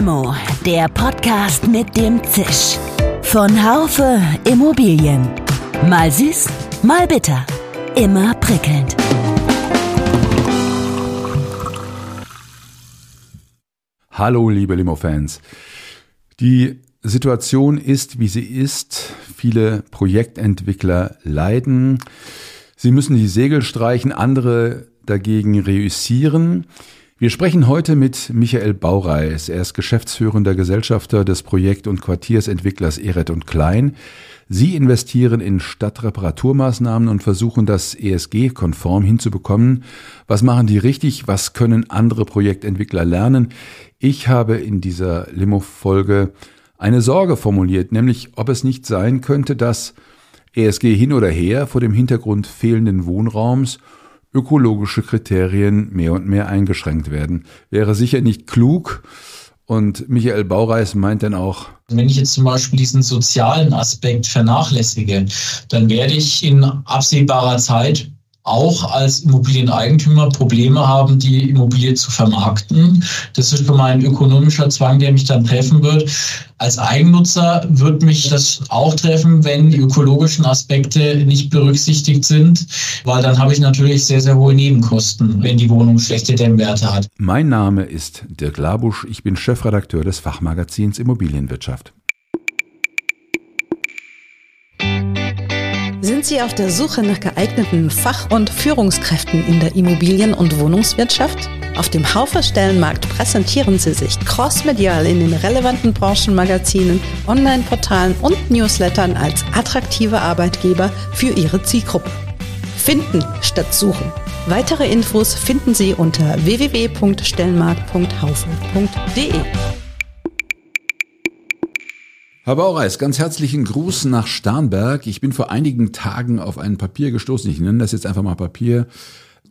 Limo, der Podcast mit dem Zisch. Von Haufe Immobilien. Mal süß, mal bitter. Immer prickelnd. Hallo, liebe Limo-Fans. Die Situation ist, wie sie ist. Viele Projektentwickler leiden. Sie müssen die Segel streichen, andere dagegen reüssieren. Wir sprechen heute mit Michael Baureis. Er ist geschäftsführender Gesellschafter des Projekt- und Quartiersentwicklers Eret und Klein. Sie investieren in Stadtreparaturmaßnahmen und versuchen das ESG-konform hinzubekommen. Was machen die richtig? Was können andere Projektentwickler lernen? Ich habe in dieser Limo-Folge eine Sorge formuliert, nämlich ob es nicht sein könnte, dass ESG hin oder her vor dem Hintergrund fehlenden Wohnraums ökologische Kriterien mehr und mehr eingeschränkt werden. Wäre sicher nicht klug. Und Michael Baureis meint dann auch, wenn ich jetzt zum Beispiel diesen sozialen Aspekt vernachlässige, dann werde ich in absehbarer Zeit auch als Immobilieneigentümer Probleme haben, die Immobilie zu vermarkten. Das ist für mein ökonomischer Zwang, der mich dann treffen wird. Als Eigennutzer wird mich das auch treffen, wenn die ökologischen Aspekte nicht berücksichtigt sind, weil dann habe ich natürlich sehr, sehr hohe Nebenkosten, wenn die Wohnung schlechte Dämmwerte hat. Mein Name ist Dirk Labusch, ich bin Chefredakteur des Fachmagazins Immobilienwirtschaft. Sind Sie auf der Suche nach geeigneten Fach- und Führungskräften in der Immobilien- und Wohnungswirtschaft? Auf dem Haufer Stellenmarkt präsentieren Sie sich crossmedial in den relevanten Branchenmagazinen, Online-Portalen und Newslettern als attraktive Arbeitgeber für Ihre Zielgruppe. Finden statt suchen. Weitere Infos finden Sie unter www.stellenmarkt.haufe.de. Herr Baureis, ganz herzlichen Gruß nach Starnberg. Ich bin vor einigen Tagen auf ein Papier gestoßen. Ich nenne das jetzt einfach mal Papier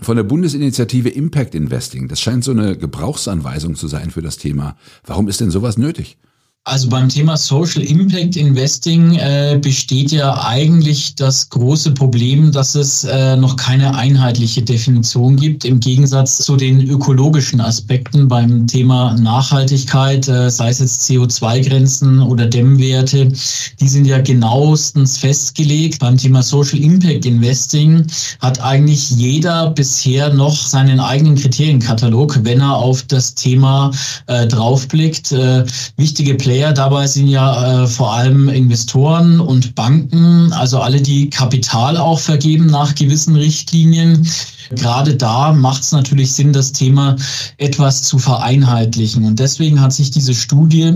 von der Bundesinitiative Impact Investing. Das scheint so eine Gebrauchsanweisung zu sein für das Thema. Warum ist denn sowas nötig? Also beim Thema Social Impact Investing äh, besteht ja eigentlich das große Problem, dass es äh, noch keine einheitliche Definition gibt, im Gegensatz zu den ökologischen Aspekten beim Thema Nachhaltigkeit, äh, sei es jetzt CO2-Grenzen oder Dämmwerte, die sind ja genauestens festgelegt. Beim Thema Social Impact Investing hat eigentlich jeder bisher noch seinen eigenen Kriterienkatalog, wenn er auf das Thema äh, draufblickt. Äh, wichtige Player dabei sind ja äh, vor allem Investoren und Banken, also alle, die Kapital auch vergeben nach gewissen Richtlinien. Gerade da macht es natürlich Sinn, das Thema etwas zu vereinheitlichen. Und deswegen hat sich diese Studie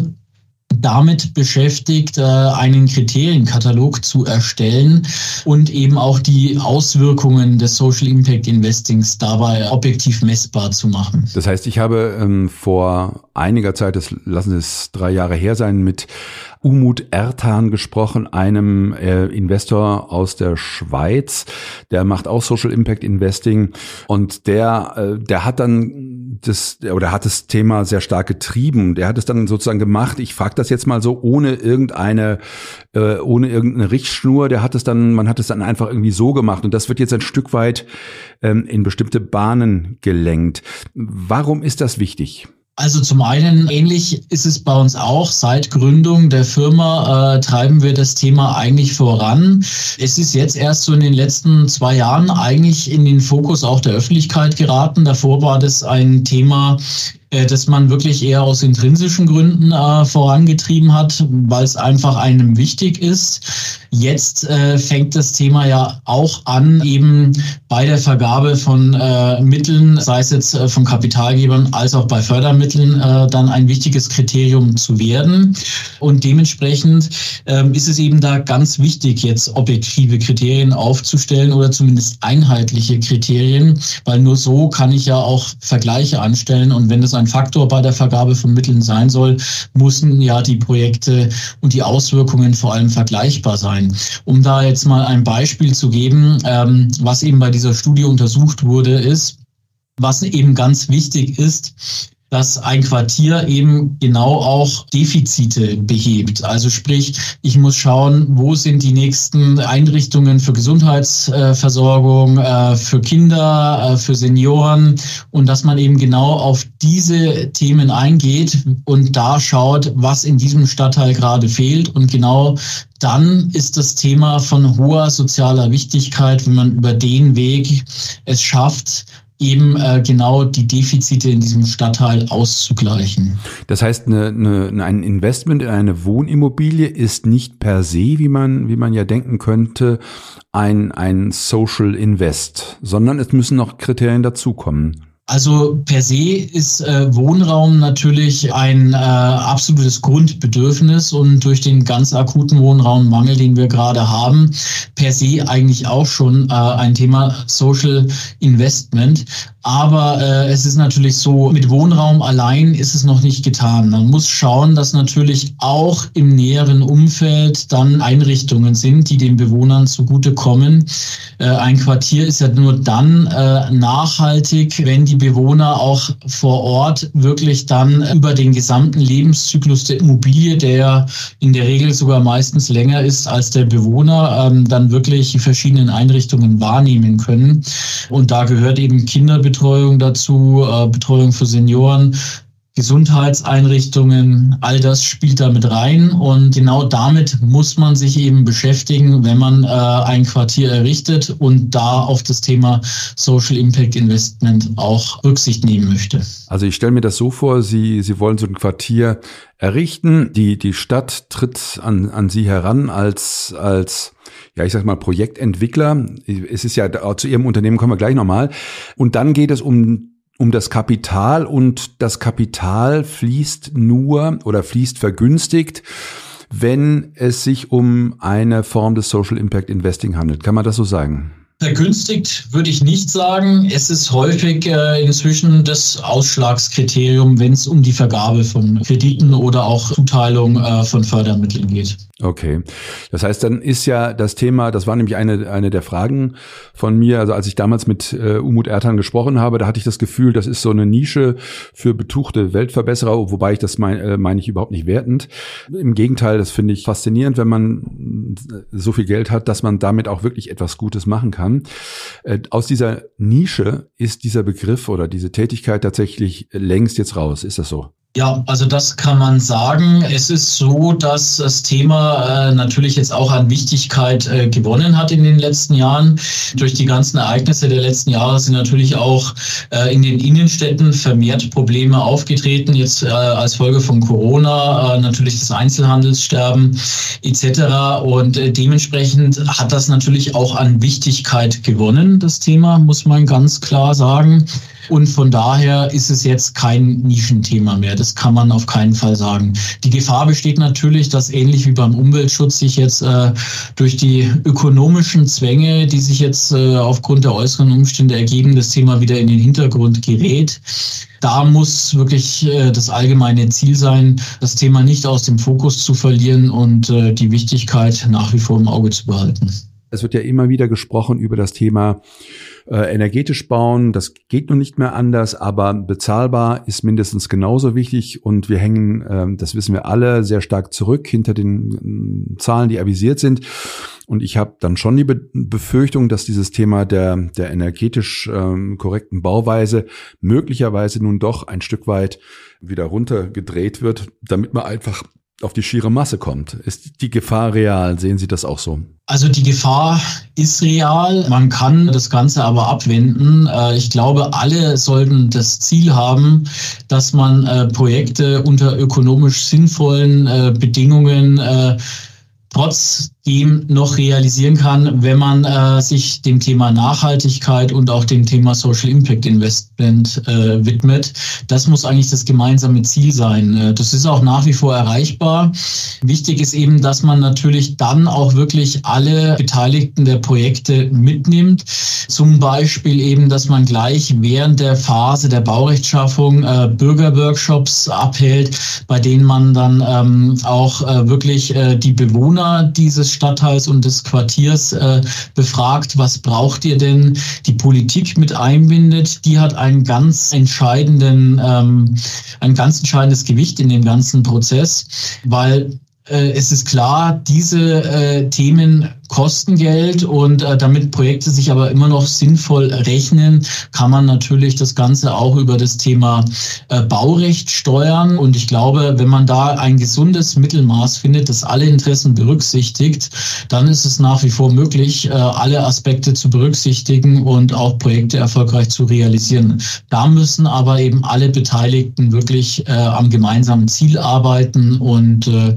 damit beschäftigt, äh, einen Kriterienkatalog zu erstellen und eben auch die Auswirkungen des Social Impact Investings dabei objektiv messbar zu machen. Das heißt, ich habe ähm, vor einiger Zeit, das lassen es drei Jahre her sein, mit Umut Ertan gesprochen, einem äh, Investor aus der Schweiz, der macht auch Social Impact Investing und der, äh, der hat dann das oder hat das Thema sehr stark getrieben. Der hat es dann sozusagen gemacht. Ich frage das jetzt mal so ohne irgendeine äh, ohne irgendeine Richtschnur. Der hat es dann, man hat es dann einfach irgendwie so gemacht und das wird jetzt ein Stück weit ähm, in bestimmte Bahnen gelenkt. Warum ist das wichtig? Also zum einen, ähnlich ist es bei uns auch. Seit Gründung der Firma äh, treiben wir das Thema eigentlich voran. Es ist jetzt erst so in den letzten zwei Jahren eigentlich in den Fokus auch der Öffentlichkeit geraten. Davor war das ein Thema äh, das man wirklich eher aus intrinsischen Gründen äh, vorangetrieben hat, weil es einfach einem wichtig ist. Jetzt äh, fängt das Thema ja auch an, eben bei der Vergabe von äh, Mitteln, sei es jetzt äh, von Kapitalgebern als auch bei Fördermitteln, äh, dann ein wichtiges Kriterium zu werden. Und dementsprechend ähm, ist es eben da ganz wichtig, jetzt objektive Kriterien aufzustellen oder zumindest einheitliche Kriterien, weil nur so kann ich ja auch Vergleiche anstellen. Und wenn das ein Faktor bei der Vergabe von Mitteln sein soll, müssen ja die Projekte und die Auswirkungen vor allem vergleichbar sein sein. Um da jetzt mal ein Beispiel zu geben, ähm, was eben bei dieser Studie untersucht wurde, ist, was eben ganz wichtig ist, dass ein Quartier eben genau auch Defizite behebt. Also sprich, ich muss schauen, wo sind die nächsten Einrichtungen für Gesundheitsversorgung, äh, für Kinder, äh, für Senioren und dass man eben genau auf diese Themen eingeht und da schaut, was in diesem Stadtteil gerade fehlt und genau dann ist das Thema von hoher sozialer Wichtigkeit, wenn man über den Weg es schafft, eben äh, genau die Defizite in diesem Stadtteil auszugleichen. Das heißt, eine, eine, ein Investment in eine Wohnimmobilie ist nicht per se, wie man, wie man ja denken könnte, ein, ein Social Invest, sondern es müssen noch Kriterien dazukommen. Also per se ist äh, Wohnraum natürlich ein äh, absolutes Grundbedürfnis und durch den ganz akuten Wohnraummangel, den wir gerade haben, per se eigentlich auch schon äh, ein Thema Social Investment. Aber äh, es ist natürlich so, mit Wohnraum allein ist es noch nicht getan. Man muss schauen, dass natürlich auch im näheren Umfeld dann Einrichtungen sind, die den Bewohnern zugutekommen. Äh, ein Quartier ist ja nur dann äh, nachhaltig, wenn die Bewohner auch vor Ort wirklich dann über den gesamten Lebenszyklus der Immobilie, der in der Regel sogar meistens länger ist als der Bewohner, ähm, dann wirklich die verschiedenen Einrichtungen wahrnehmen können. Und da gehört eben Kinderbetreuung dazu, äh, Betreuung für Senioren, Gesundheitseinrichtungen, all das spielt da mit rein. Und genau damit muss man sich eben beschäftigen, wenn man äh, ein Quartier errichtet und da auf das Thema Social Impact Investment auch Rücksicht nehmen möchte. Also ich stelle mir das so vor, Sie, Sie wollen so ein Quartier errichten, die, die Stadt tritt an, an Sie heran als, als ja, ich sag mal, Projektentwickler. Es ist ja, zu Ihrem Unternehmen kommen wir gleich nochmal. Und dann geht es um um das Kapital und das Kapital fließt nur oder fließt vergünstigt, wenn es sich um eine Form des Social Impact Investing handelt. Kann man das so sagen? Vergünstigt würde ich nicht sagen. Es ist häufig äh, inzwischen das Ausschlagskriterium, wenn es um die Vergabe von Krediten oder auch Zuteilung äh, von Fördermitteln geht. Okay. Das heißt, dann ist ja das Thema, das war nämlich eine, eine der Fragen von mir, also als ich damals mit äh, Umut Ertan gesprochen habe, da hatte ich das Gefühl, das ist so eine Nische für betuchte Weltverbesserer, wobei ich das meine äh, meine ich überhaupt nicht wertend. Im Gegenteil, das finde ich faszinierend, wenn man so viel Geld hat, dass man damit auch wirklich etwas Gutes machen kann. Äh, aus dieser Nische ist dieser Begriff oder diese Tätigkeit tatsächlich längst jetzt raus. Ist das so? Ja, also das kann man sagen. Es ist so, dass das Thema äh, natürlich jetzt auch an Wichtigkeit äh, gewonnen hat in den letzten Jahren. Durch die ganzen Ereignisse der letzten Jahre sind natürlich auch äh, in den Innenstädten vermehrt Probleme aufgetreten. Jetzt äh, als Folge von Corona äh, natürlich das Einzelhandelssterben etc. Und äh, dementsprechend hat das natürlich auch an Wichtigkeit gewonnen, das Thema, muss man ganz klar sagen. Und von daher ist es jetzt kein Nischenthema mehr. Das kann man auf keinen Fall sagen. Die Gefahr besteht natürlich, dass ähnlich wie beim Umweltschutz sich jetzt äh, durch die ökonomischen Zwänge, die sich jetzt äh, aufgrund der äußeren Umstände ergeben, das Thema wieder in den Hintergrund gerät. Da muss wirklich äh, das allgemeine Ziel sein, das Thema nicht aus dem Fokus zu verlieren und äh, die Wichtigkeit nach wie vor im Auge zu behalten. Es wird ja immer wieder gesprochen über das Thema äh, energetisch bauen. Das geht nun nicht mehr anders, aber bezahlbar ist mindestens genauso wichtig und wir hängen, äh, das wissen wir alle, sehr stark zurück hinter den äh, Zahlen, die avisiert sind. Und ich habe dann schon die Be Befürchtung, dass dieses Thema der, der energetisch ähm, korrekten Bauweise möglicherweise nun doch ein Stück weit wieder runtergedreht wird, damit man einfach auf die schiere Masse kommt. Ist die Gefahr real? Sehen Sie das auch so? Also die Gefahr ist real. Man kann das Ganze aber abwenden. Äh, ich glaube, alle sollten das Ziel haben, dass man äh, Projekte unter ökonomisch sinnvollen äh, Bedingungen trotzdem noch realisieren kann, wenn man äh, sich dem Thema Nachhaltigkeit und auch dem Thema Social Impact Investment äh, widmet. Das muss eigentlich das gemeinsame Ziel sein. Äh, das ist auch nach wie vor erreichbar. Wichtig ist eben, dass man natürlich dann auch wirklich alle Beteiligten der Projekte mitnimmt. Zum Beispiel eben, dass man gleich während der Phase der Baurechtschaffung äh, Bürgerworkshops abhält, bei denen man dann ähm, auch äh, wirklich äh, die Bewohner dieses Stadtteils und des Quartiers äh, befragt, was braucht ihr denn, die Politik mit einbindet, die hat einen ganz entscheidenden, ähm, ein ganz entscheidendes Gewicht in dem ganzen Prozess, weil äh, es ist klar, diese äh, Themen kosten Geld und äh, damit Projekte sich aber immer noch sinnvoll rechnen, kann man natürlich das Ganze auch über das Thema äh, Baurecht steuern. Und ich glaube, wenn man da ein gesundes Mittelmaß findet, das alle Interessen berücksichtigt, dann ist es nach wie vor möglich, äh, alle Aspekte zu berücksichtigen und auch Projekte erfolgreich zu realisieren. Da müssen aber eben alle Beteiligten wirklich äh, am gemeinsamen Ziel arbeiten und äh,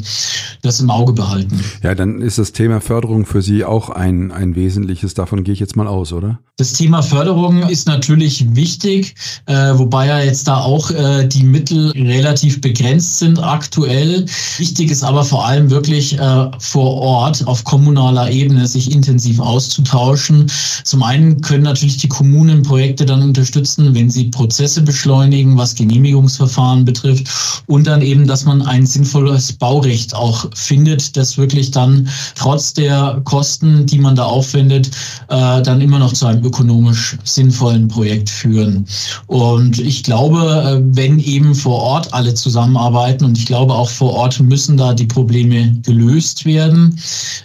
das im Auge behalten. Ja, dann ist das Thema Förderung für Sie auch ein, ein wesentliches. Davon gehe ich jetzt mal aus, oder? Das Thema Förderung ist natürlich wichtig, äh, wobei ja jetzt da auch äh, die Mittel relativ begrenzt sind aktuell. Wichtig ist aber vor allem wirklich äh, vor Ort auf kommunaler Ebene sich intensiv auszutauschen. Zum einen können natürlich die Kommunen Projekte dann unterstützen, wenn sie Prozesse beschleunigen, was Genehmigungsverfahren betrifft und dann eben, dass man ein sinnvolles Baurecht auch findet, das wirklich dann trotz der Kosten, die man da aufwendet, äh, dann immer noch zu einem ökonomisch sinnvollen Projekt führen. Und ich glaube, äh, wenn eben vor Ort alle zusammenarbeiten und ich glaube auch vor Ort müssen da die Probleme gelöst werden,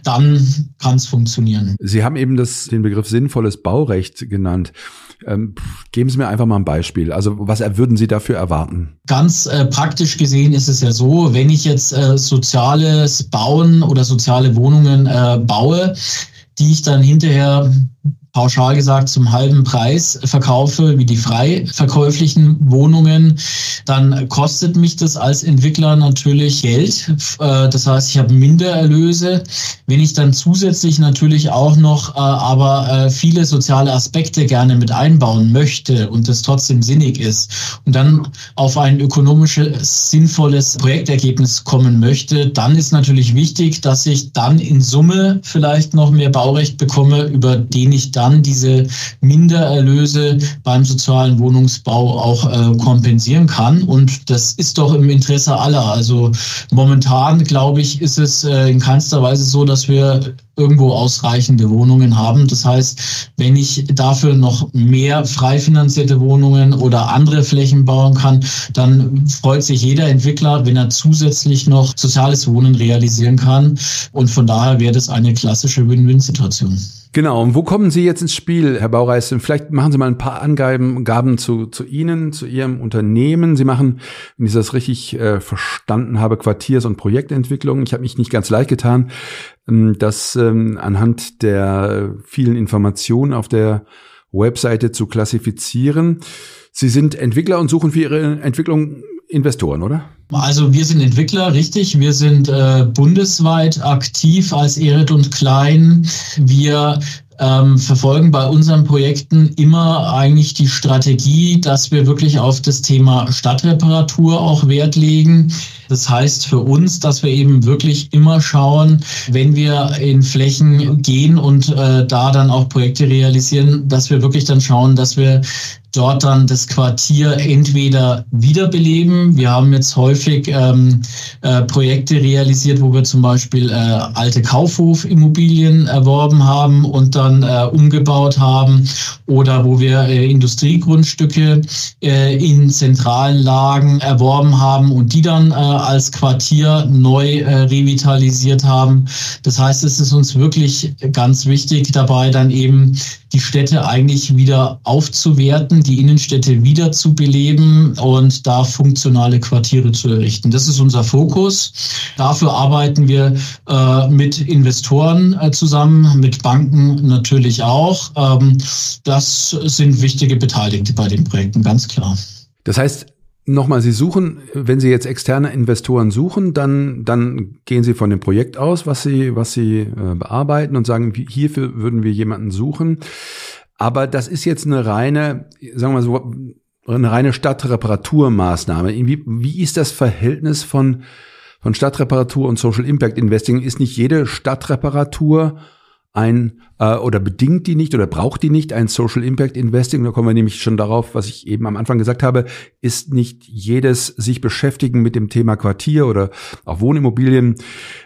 dann kann es funktionieren. Sie haben eben das, den Begriff sinnvolles Baurecht genannt. Ähm, geben Sie mir einfach mal ein Beispiel. Also was würden Sie dafür erwarten? Ganz äh, praktisch gesehen ist es ja so, wenn ich jetzt äh, soziales Bauen oder soziale Wohnungen äh, baue, die ich dann hinterher pauschal gesagt zum halben Preis verkaufe wie die frei verkäuflichen Wohnungen, dann kostet mich das als Entwickler natürlich Geld. Äh, das heißt, ich habe Mindererlöse. Wenn ich dann zusätzlich natürlich auch noch äh, aber äh, viele soziale Aspekte gerne mit einbauen möchte und das trotzdem sinnig ist und dann auf ein ökonomisches, sinnvolles Projektergebnis kommen möchte, dann ist natürlich wichtig, dass ich dann in Summe vielleicht noch mehr Baurecht bekomme, über den ich dann diese Mindererlöse beim sozialen Wohnungsbau auch äh, kompensieren kann. Und das ist doch im Interesse aller. Also momentan, glaube ich, ist es äh, in keinster Weise so, dass wir irgendwo ausreichende Wohnungen haben. Das heißt, wenn ich dafür noch mehr frei finanzierte Wohnungen oder andere Flächen bauen kann, dann freut sich jeder Entwickler, wenn er zusätzlich noch soziales Wohnen realisieren kann. Und von daher wäre das eine klassische Win-Win-Situation. Genau, und wo kommen Sie jetzt ins Spiel, Herr Baureis? Vielleicht machen Sie mal ein paar Angaben Gaben zu, zu Ihnen, zu Ihrem Unternehmen. Sie machen, wenn ich das richtig äh, verstanden habe, Quartiers- und Projektentwicklung. Ich habe mich nicht ganz leicht getan, ähm, das ähm, anhand der vielen Informationen auf der Webseite zu klassifizieren. Sie sind Entwickler und suchen für Ihre Entwicklung Investoren, oder? Also wir sind Entwickler, richtig. Wir sind äh, bundesweit aktiv als Erit und Klein. Wir ähm, verfolgen bei unseren Projekten immer eigentlich die Strategie, dass wir wirklich auf das Thema Stadtreparatur auch Wert legen. Das heißt für uns, dass wir eben wirklich immer schauen, wenn wir in Flächen gehen und äh, da dann auch Projekte realisieren, dass wir wirklich dann schauen, dass wir dort dann das Quartier entweder wiederbeleben. Wir haben jetzt häufig ähm, äh, Projekte realisiert, wo wir zum Beispiel äh, alte Kaufhofimmobilien erworben haben und dann äh, umgebaut haben oder wo wir äh, Industriegrundstücke äh, in zentralen Lagen erworben haben und die dann äh, als Quartier neu äh, revitalisiert haben. Das heißt, es ist uns wirklich ganz wichtig dabei, dann eben die Städte eigentlich wieder aufzuwerten, die Innenstädte wieder zu beleben und da funktionale Quartiere zu errichten. Das ist unser Fokus. Dafür arbeiten wir äh, mit Investoren äh, zusammen, mit Banken natürlich auch. Ähm, das sind wichtige Beteiligte bei den Projekten, ganz klar. Das heißt, Nochmal, Sie suchen, wenn Sie jetzt externe Investoren suchen, dann, dann gehen Sie von dem Projekt aus, was Sie, was Sie äh, bearbeiten und sagen, hierfür würden wir jemanden suchen. Aber das ist jetzt eine reine, sagen wir so, eine reine Stadtreparaturmaßnahme. Wie, wie ist das Verhältnis von, von Stadtreparatur und Social Impact Investing? Ist nicht jede Stadtreparatur ein äh, oder bedingt die nicht oder braucht die nicht ein Social Impact Investing? Da kommen wir nämlich schon darauf, was ich eben am Anfang gesagt habe, ist nicht jedes sich beschäftigen mit dem Thema Quartier oder auch Wohnimmobilien,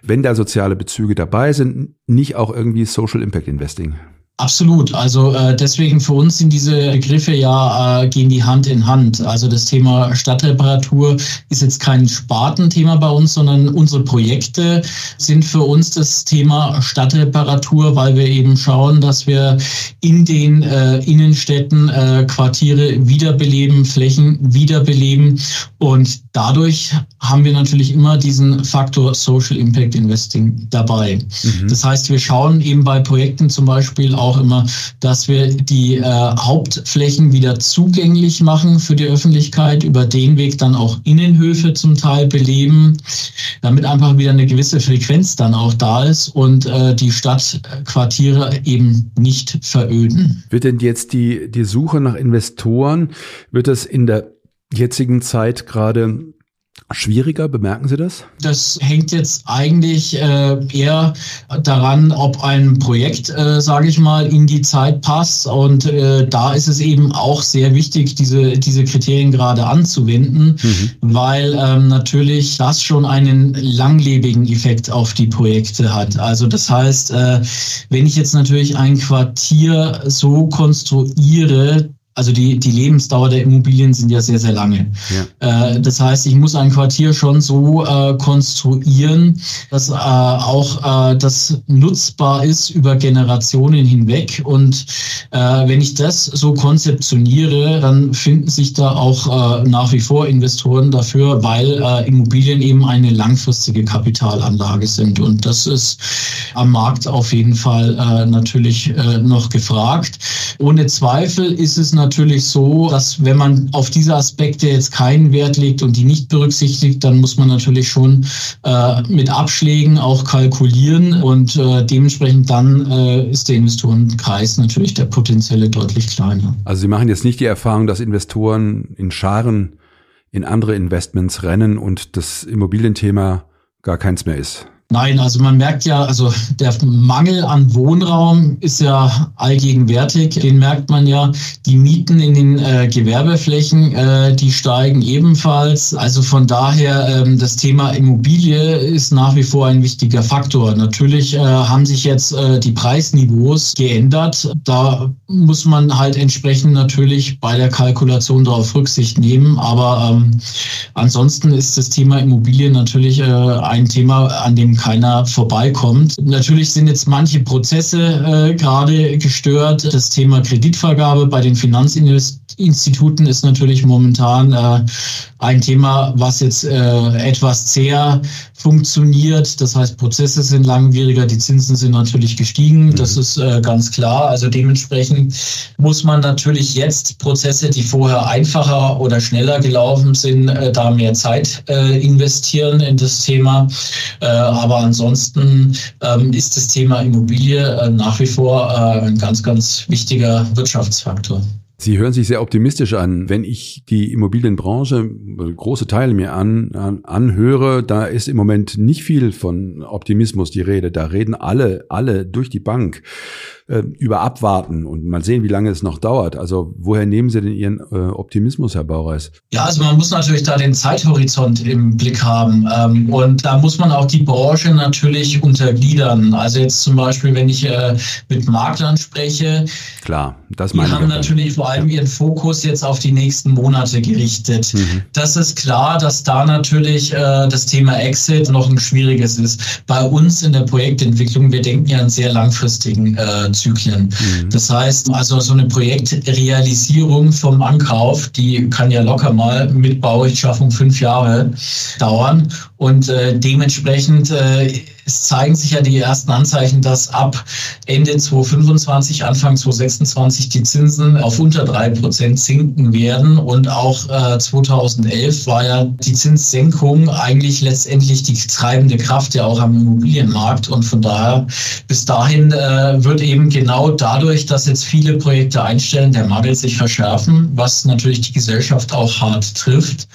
wenn da soziale Bezüge dabei sind, nicht auch irgendwie Social Impact Investing? Absolut. Also äh, deswegen für uns sind diese Begriffe ja äh, gehen die Hand in Hand. Also das Thema Stadtreparatur ist jetzt kein Spartenthema bei uns, sondern unsere Projekte sind für uns das Thema Stadtreparatur, weil wir eben schauen, dass wir in den äh, Innenstädten äh, Quartiere wiederbeleben, Flächen wiederbeleben und dadurch haben wir natürlich immer diesen Faktor Social Impact Investing dabei. Mhm. Das heißt, wir schauen eben bei Projekten zum Beispiel auch immer, dass wir die äh, Hauptflächen wieder zugänglich machen für die Öffentlichkeit, über den Weg dann auch Innenhöfe zum Teil beleben, damit einfach wieder eine gewisse Frequenz dann auch da ist und äh, die Stadtquartiere eben nicht veröden. Wird denn jetzt die, die Suche nach Investoren, wird das in der jetzigen Zeit gerade schwieriger? Bemerken Sie das? Das hängt jetzt eigentlich äh, eher daran, ob ein Projekt, äh, sage ich mal, in die Zeit passt. Und äh, da ist es eben auch sehr wichtig, diese, diese Kriterien gerade anzuwenden, mhm. weil ähm, natürlich das schon einen langlebigen Effekt auf die Projekte hat. Also das heißt, äh, wenn ich jetzt natürlich ein Quartier so konstruiere, also die, die Lebensdauer der Immobilien sind ja sehr, sehr lange. Ja. Äh, das heißt, ich muss ein Quartier schon so äh, konstruieren, dass äh, auch äh, das nutzbar ist über Generationen hinweg. Und äh, wenn ich das so konzeptioniere, dann finden sich da auch äh, nach wie vor Investoren dafür, weil Immobilien eben eine langfristige Kapitalanlage sind. Und das ist am Markt auf jeden Fall natürlich noch gefragt. Ohne Zweifel ist es natürlich natürlich so, dass wenn man auf diese Aspekte jetzt keinen Wert legt und die nicht berücksichtigt, dann muss man natürlich schon äh, mit Abschlägen auch kalkulieren und äh, dementsprechend dann äh, ist der Investorenkreis natürlich der potenzielle deutlich kleiner. Also Sie machen jetzt nicht die Erfahrung, dass Investoren in Scharen in andere Investments rennen und das Immobilienthema gar keins mehr ist. Nein, also man merkt ja, also der Mangel an Wohnraum ist ja allgegenwärtig. Den merkt man ja. Die Mieten in den äh, Gewerbeflächen, äh, die steigen ebenfalls. Also von daher, ähm, das Thema Immobilie ist nach wie vor ein wichtiger Faktor. Natürlich äh, haben sich jetzt äh, die Preisniveaus geändert. Da muss man halt entsprechend natürlich bei der Kalkulation darauf Rücksicht nehmen. Aber ähm, ansonsten ist das Thema Immobilie natürlich äh, ein Thema, an dem keiner vorbeikommt. Natürlich sind jetzt manche Prozesse äh, gerade gestört. Das Thema Kreditvergabe bei den Finanzinstituten ist natürlich momentan äh, ein Thema, was jetzt äh, etwas zäher funktioniert. Das heißt, Prozesse sind langwieriger, die Zinsen sind natürlich gestiegen. Mhm. Das ist äh, ganz klar. Also dementsprechend muss man natürlich jetzt Prozesse, die vorher einfacher oder schneller gelaufen sind, äh, da mehr Zeit äh, investieren in das Thema. Äh, aber ansonsten ähm, ist das Thema Immobilie nach wie vor ein ganz, ganz wichtiger Wirtschaftsfaktor. Sie hören sich sehr optimistisch an. Wenn ich die Immobilienbranche, große Teile mir an, an, anhöre, da ist im Moment nicht viel von Optimismus die Rede. Da reden alle, alle durch die Bank äh, über Abwarten und mal sehen, wie lange es noch dauert. Also woher nehmen Sie denn Ihren äh, Optimismus, Herr Baureis? Ja, also man muss natürlich da den Zeithorizont im Blick haben ähm, und da muss man auch die Branche natürlich untergliedern. Also jetzt zum Beispiel, wenn ich äh, mit Maklern spreche, klar, das meine die haben natürlich vor allem ihren Fokus jetzt auf die nächsten Monate gerichtet. Mhm. Das ist klar, dass da natürlich äh, das Thema Exit noch ein schwieriges ist. Bei uns in der Projektentwicklung, wir denken ja an sehr langfristigen äh, Zyklen. Mhm. Das heißt, also so eine Projektrealisierung vom Ankauf, die kann ja locker mal mit Baurechtschaffung fünf Jahre dauern. Und äh, dementsprechend äh, es zeigen sich ja die ersten Anzeichen, dass ab Ende 2025, Anfang 2026 die Zinsen auf unter drei Prozent sinken werden. Und auch äh, 2011 war ja die Zinssenkung eigentlich letztendlich die treibende Kraft ja auch am Immobilienmarkt. Und von daher bis dahin äh, wird eben genau dadurch, dass jetzt viele Projekte einstellen, der Mangel sich verschärfen, was natürlich die Gesellschaft auch hart trifft.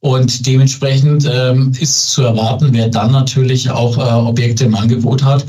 Und dementsprechend ähm, ist zu erwarten, wer dann natürlich auch äh, Objekte im Angebot hat,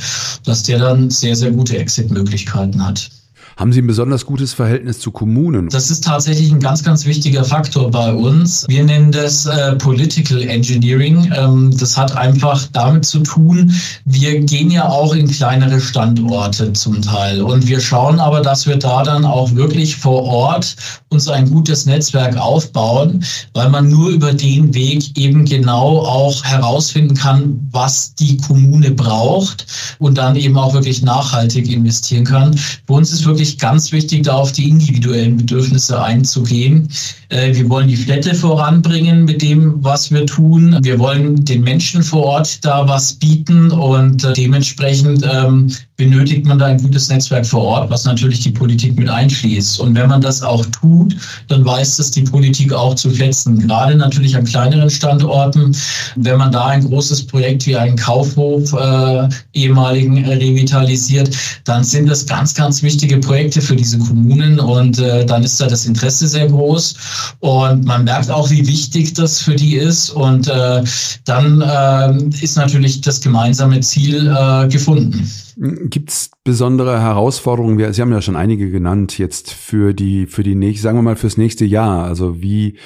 dass der dann sehr, sehr gute Exit-Möglichkeiten hat. Haben Sie ein besonders gutes Verhältnis zu Kommunen? Das ist tatsächlich ein ganz, ganz wichtiger Faktor bei uns. Wir nennen das äh, Political Engineering. Ähm, das hat einfach damit zu tun, wir gehen ja auch in kleinere Standorte zum Teil. Und wir schauen aber, dass wir da dann auch wirklich vor Ort uns ein gutes Netzwerk aufbauen, weil man nur über den Weg eben genau auch herausfinden kann, was die Kommune braucht und dann eben auch wirklich nachhaltig investieren kann. Für uns ist wirklich wirklich ganz wichtig, da auf die individuellen Bedürfnisse einzugehen. Äh, wir wollen die Städte voranbringen mit dem, was wir tun. Wir wollen den Menschen vor Ort da was bieten und äh, dementsprechend ähm, benötigt man da ein gutes Netzwerk vor Ort, was natürlich die Politik mit einschließt. Und wenn man das auch tut, dann weiß das die Politik auch zu schätzen. Gerade natürlich an kleineren Standorten. Wenn man da ein großes Projekt wie einen Kaufhof äh, ehemaligen revitalisiert, dann sind das ganz, ganz wichtige Projekte für diese Kommunen und äh, dann ist da das Interesse sehr groß und man merkt auch, wie wichtig das für die ist und äh, dann äh, ist natürlich das gemeinsame Ziel äh, gefunden. Gibt es besondere Herausforderungen? Sie haben ja schon einige genannt jetzt für die, für die nächste, sagen wir mal fürs nächste Jahr. Also wie,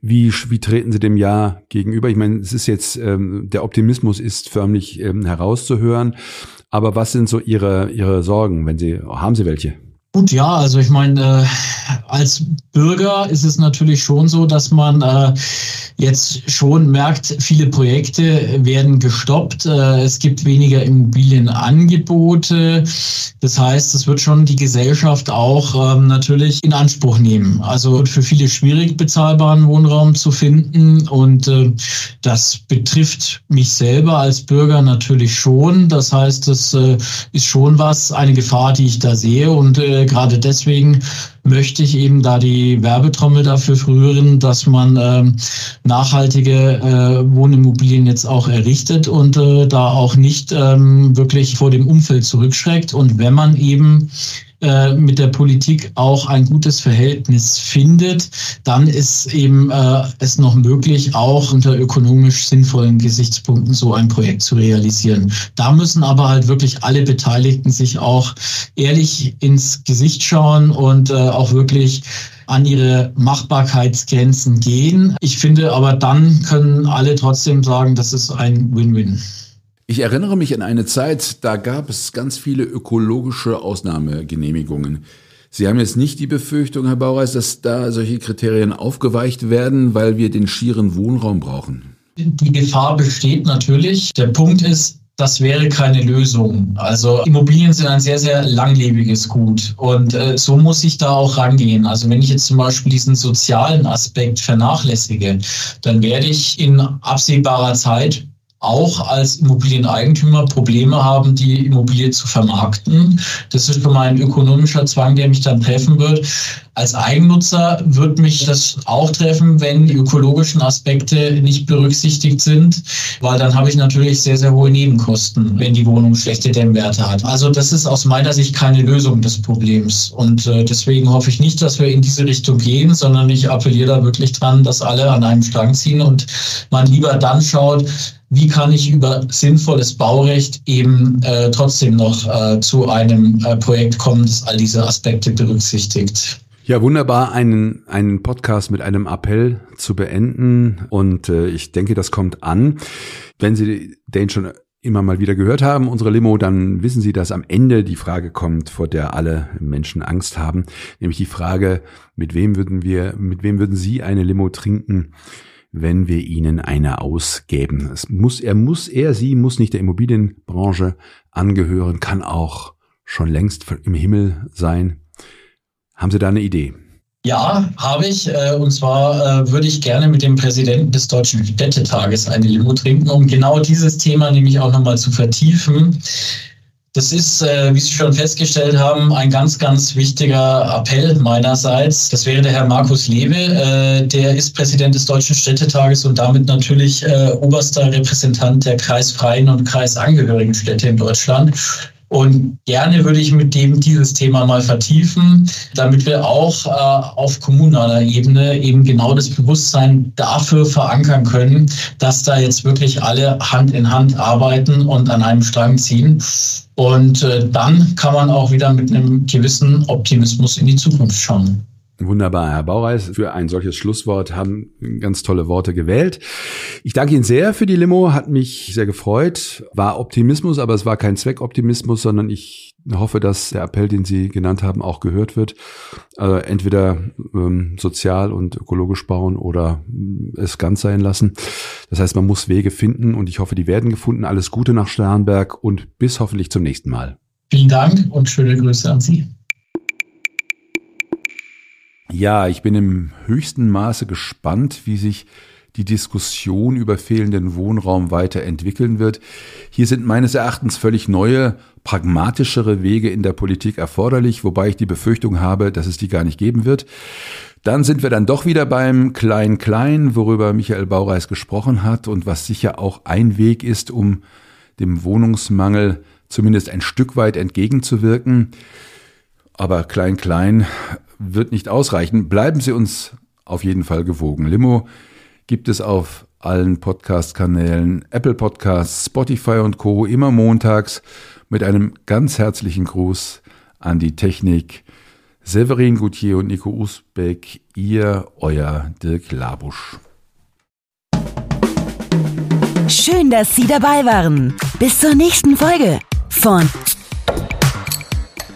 wie, wie treten Sie dem Jahr gegenüber? Ich meine, es ist jetzt, ähm, der Optimismus ist förmlich ähm, herauszuhören. Aber was sind so Ihre, Ihre Sorgen, wenn Sie, haben Sie welche? Gut, ja, also ich meine, äh, als Bürger ist es natürlich schon so, dass man äh, jetzt schon merkt, viele Projekte werden gestoppt. Äh, es gibt weniger Immobilienangebote. Das heißt, es wird schon die Gesellschaft auch ähm, natürlich in Anspruch nehmen. Also für viele schwierig, bezahlbaren Wohnraum zu finden. Und äh, das betrifft mich selber als Bürger natürlich schon. Das heißt, das äh, ist schon was, eine Gefahr, die ich da sehe. Und äh, gerade deswegen möchte ich eben da die Werbetrommel dafür rühren, dass man ähm, nachhaltige äh, Wohnimmobilien jetzt auch errichtet und äh, da auch nicht ähm, wirklich vor dem Umfeld zurückschreckt. Und wenn man eben äh, mit der Politik auch ein gutes Verhältnis findet, dann ist eben äh, es noch möglich, auch unter ökonomisch sinnvollen Gesichtspunkten so ein Projekt zu realisieren. Da müssen aber halt wirklich alle Beteiligten sich auch ehrlich ins Gesicht schauen und äh, auch wirklich an ihre Machbarkeitsgrenzen gehen. Ich finde aber dann können alle trotzdem sagen, das ist ein Win-Win. Ich erinnere mich an eine Zeit, da gab es ganz viele ökologische Ausnahmegenehmigungen. Sie haben jetzt nicht die Befürchtung, Herr Baureis, dass da solche Kriterien aufgeweicht werden, weil wir den schieren Wohnraum brauchen? Die Gefahr besteht natürlich. Der Punkt ist, das wäre keine Lösung. Also Immobilien sind ein sehr, sehr langlebiges Gut und äh, so muss ich da auch rangehen. Also wenn ich jetzt zum Beispiel diesen sozialen Aspekt vernachlässige, dann werde ich in absehbarer Zeit auch als Immobilieneigentümer Probleme haben, die Immobilie zu vermarkten. Das ist für meinen ökonomischer Zwang, der mich dann treffen wird. Als Eigennutzer wird mich das auch treffen, wenn die ökologischen Aspekte nicht berücksichtigt sind, weil dann habe ich natürlich sehr, sehr hohe Nebenkosten, wenn die Wohnung schlechte Dämmwerte hat. Also das ist aus meiner Sicht keine Lösung des Problems. Und äh, deswegen hoffe ich nicht, dass wir in diese Richtung gehen, sondern ich appelliere da wirklich dran, dass alle an einem Strang ziehen und man lieber dann schaut, wie kann ich über sinnvolles Baurecht eben äh, trotzdem noch äh, zu einem äh, Projekt kommen, das all diese Aspekte berücksichtigt. Ja, wunderbar, einen, einen Podcast mit einem Appell zu beenden. Und äh, ich denke, das kommt an. Wenn Sie den schon immer mal wieder gehört haben, unsere Limo, dann wissen Sie, dass am Ende die Frage kommt, vor der alle Menschen Angst haben, nämlich die Frage, mit wem würden wir, mit wem würden Sie eine Limo trinken, wenn wir Ihnen eine ausgeben? Es muss, er muss, er, sie muss nicht der Immobilienbranche angehören, kann auch schon längst im Himmel sein. Haben Sie da eine Idee? Ja, habe ich. Äh, und zwar äh, würde ich gerne mit dem Präsidenten des Deutschen Städtetages eine Limo trinken, um genau dieses Thema nämlich auch nochmal zu vertiefen. Das ist, äh, wie Sie schon festgestellt haben, ein ganz, ganz wichtiger Appell meinerseits. Das wäre der Herr Markus Lewe, der ist Präsident des Deutschen Städtetages und damit natürlich oberster Repräsentant der kreisfreien und kreisangehörigen Städte in Deutschland. Und gerne würde ich mit dem dieses Thema mal vertiefen, damit wir auch äh, auf kommunaler Ebene eben genau das Bewusstsein dafür verankern können, dass da jetzt wirklich alle Hand in Hand arbeiten und an einem Strang ziehen. Und äh, dann kann man auch wieder mit einem gewissen Optimismus in die Zukunft schauen. Wunderbar, Herr Baureis. Für ein solches Schlusswort haben ganz tolle Worte gewählt. Ich danke Ihnen sehr für die Limo, hat mich sehr gefreut. War Optimismus, aber es war kein Zweckoptimismus, sondern ich hoffe, dass der Appell, den Sie genannt haben, auch gehört wird. Also entweder ähm, sozial und ökologisch bauen oder äh, es ganz sein lassen. Das heißt, man muss Wege finden und ich hoffe, die werden gefunden. Alles Gute nach Sternberg und bis hoffentlich zum nächsten Mal. Vielen Dank und schöne Grüße an Sie. Ja, ich bin im höchsten Maße gespannt, wie sich die Diskussion über fehlenden Wohnraum weiterentwickeln wird. Hier sind meines Erachtens völlig neue, pragmatischere Wege in der Politik erforderlich, wobei ich die Befürchtung habe, dass es die gar nicht geben wird. Dann sind wir dann doch wieder beim Klein-Klein, worüber Michael Baureis gesprochen hat und was sicher auch ein Weg ist, um dem Wohnungsmangel zumindest ein Stück weit entgegenzuwirken. Aber Klein-Klein wird nicht ausreichen. Bleiben Sie uns auf jeden Fall gewogen. Limo gibt es auf allen Podcast-Kanälen, Apple Podcasts, Spotify und Co. immer montags mit einem ganz herzlichen Gruß an die Technik. Severin Gutier und Nico Usbeck, ihr, euer Dirk Labusch. Schön, dass Sie dabei waren. Bis zur nächsten Folge von